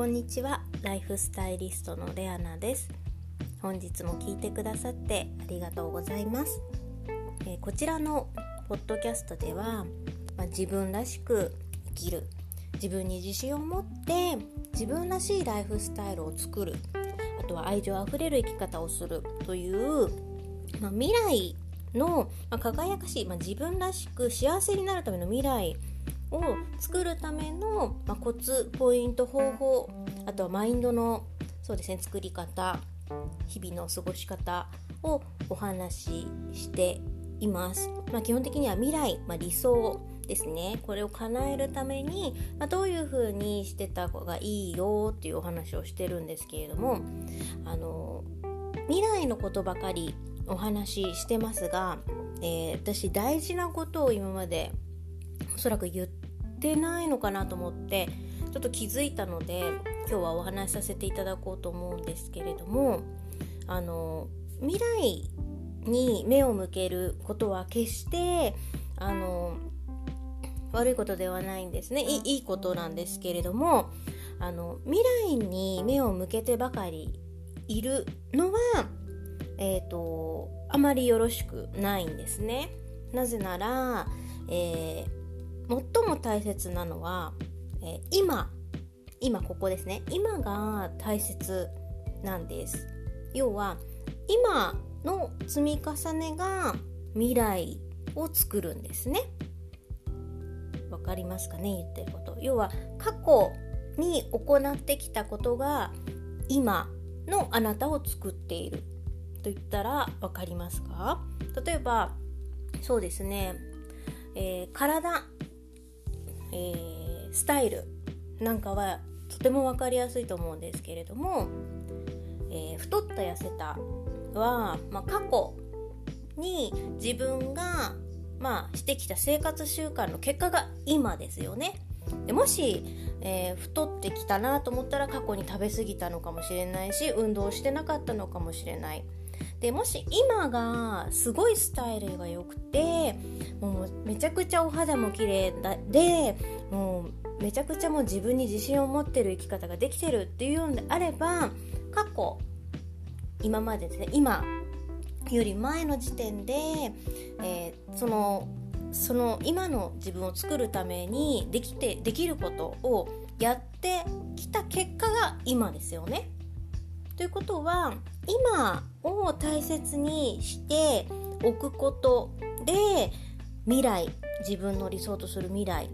こんにちは。ライフスタイリストのレアナです。本日も聞いてくださってありがとうございます、えー、こちらのポッドキャストでは、まあ、自分らしく生きる。自分に自信を持って自分らしいライフスタイルを作る。あとは愛情あふれる生き方をする。という、まあ、未来の、まあ、輝かしい、まあ、自分らしく幸せになるための未来を作るための、まあ、コツポイント方法あとはマインドのそうですね作り方日々の過ごし方をお話ししています、まあ、基本的には未来、まあ、理想ですね。これを叶えるために、まあ、どういう風にしてた方がいいよっていうお話をしてるんですけれどもあの未来のことばかりお話ししてますが、えー、私大事なことを今までおそらく言ってないのかなと思ってちょっと気づいたので今日はお話しさせていただこうと思うんですけれどもあの未来に目を向けることは決してあの悪いことではないんですねいいことなんですけれどもあの未来に目を向けてばかりいるのは、えーと、あまりよろしくないんですね。なぜなら、えー最も大切なのは、えー、今今ここですね。今が大切なんです。要は今の積み重ねが未来を作るんですね。わかりますかね言ってること。要は過去に行ってきたことが今のあなたを作っている。と言ったら分かりますか？例えばそうですね、えー、体。えー、スタイルなんかはとても分かりやすいと思うんですけれども、えー、太った痩せたは、まあ、過去に自分が、まあ、してきた生活習慣の結果が今ですよね。でもし、えー、太ってきたなと思ったら過去に食べ過ぎたのかもしれないし運動してなかったのかもしれない。でもし今がすごいスタイルが良くてもうめちゃくちゃお肌も綺麗だでもうめちゃくちゃもう自分に自信を持ってる生き方ができてるっていうのであれば過去今までですね今より前の時点で、えー、そのその今の自分を作るためにできてできることをやってきた結果が今ですよね。ということは今を大切にしておくことで未来自分の理想とする未来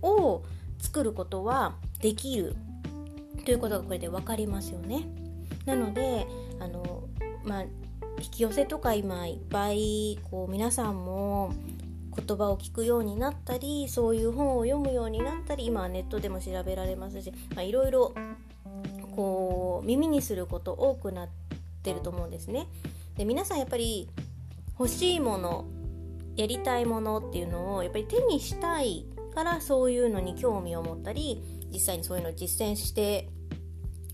を作ることはできるということがこれで分かりますよね。なのであの、まあ、引き寄せとか今いっぱいこう皆さんも言葉を聞くようになったりそういう本を読むようになったり今はネットでも調べられますしいろいろ耳にすること多くなってると思うんですね。で皆さんやっぱり欲しいものやりたいものっていうのをやっぱり手にしたいからそういうのに興味を持ったり実際にそういうのを実践して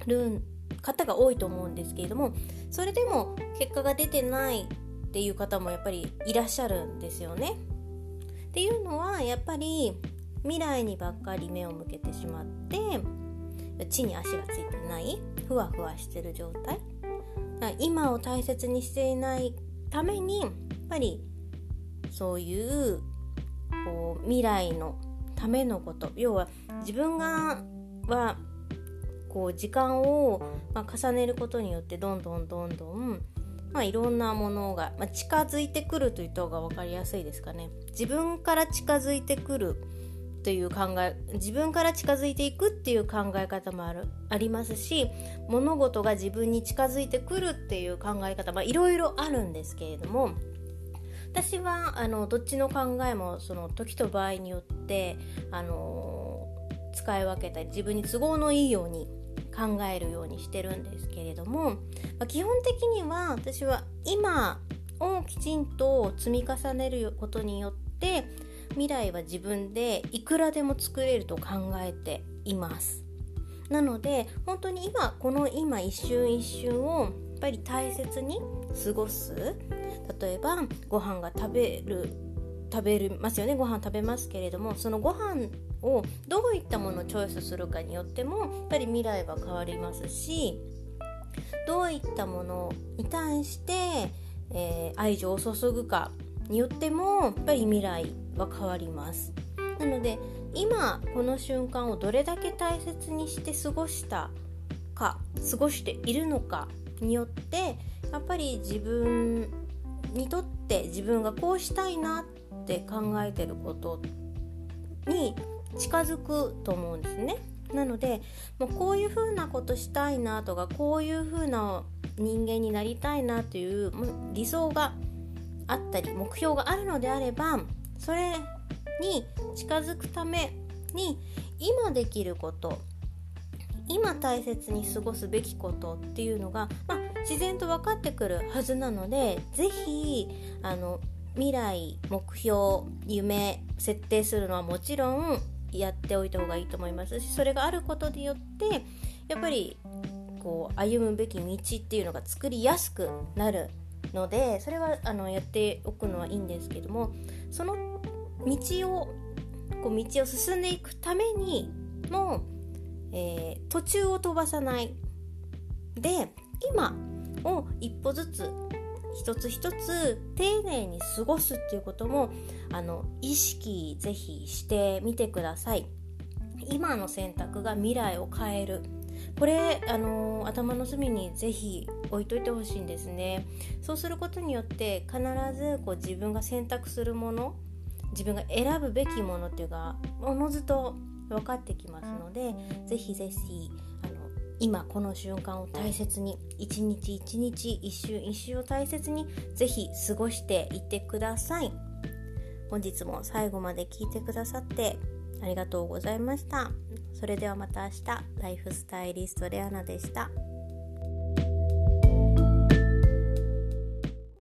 る方が多いと思うんですけれどもそれでも結果が出てないっていう方もやっぱりいらっしゃるんですよね。っていうのはやっぱり未来にばっかり目を向けてしまって地に足がついてない？ふわふわしてる状態？今を大切にしていないためにやっぱりそういうこう未来のためのこと。要は自分がはこう時間を、ま、重ねることによってどんどんどんどん、まあ、いろんなものが、まあ、近づいてくると言った方が分かりやすいですかね。自分から近づいてくるという考え自分から近づいていくっていう考え方もあるありますし物事が自分に近づいてくるっていう考え方いろいろあるんですけれども私はあのどっちの考えもその時と場合によってあの使い分けたり自分に都合のいいように考えるようにしてるんですけれども、まあ、基本的には私は今をきちんと積み重ねることによって未来は自分でいくらでも作れると考えています。なので本当に今この今一瞬一瞬をやっぱり大切に過ごす。例えばご飯が食べる食べますよね。ご飯食べますけれどもそのご飯をどういったものをチョイスするかによってもやっぱり未来は変わりますしどういったものに対して、えー、愛情を注ぐかによってもやっぱり未来は変わりますなので今この瞬間をどれだけ大切にして過ごしたか過ごしているのかによってやっぱり自分にとって自分がこうしたいなって考えてることに近づくと思うんですね。なのでもうこういうふうなことしたいなとかこういうふうな人間になりたいなという理想があったり目標があるのであればそれに近づくために今できること今大切に過ごすべきことっていうのが、まあ、自然と分かってくるはずなので是非あの未来目標夢設定するのはもちろんやっておいた方がいいと思いますしそれがあることによってやっぱりこう歩むべき道っていうのが作りやすくなるのでそれはあのやっておくのはいいんですけどもその道をこう道を進んでいくためにも、えー、途中を飛ばさないで今を一歩ずつ一つ一つ丁寧に過ごすっていうこともあの意識ぜひしてみてください。今の選択が未来を変える。これあの頭の隅にぜひ置いといてほしいんですね。そうすることによって必ずこう自分が選択するもの自分が選ぶべきものっていうかおのずと分かってきますのでぜひぜひあの今この瞬間を大切に一日一日一瞬一瞬を大切にぜひ過ごしていってください。本日も最後まで聞いてくださってありがとうございましたそれではまた明日ライフスタイリストレアナでした。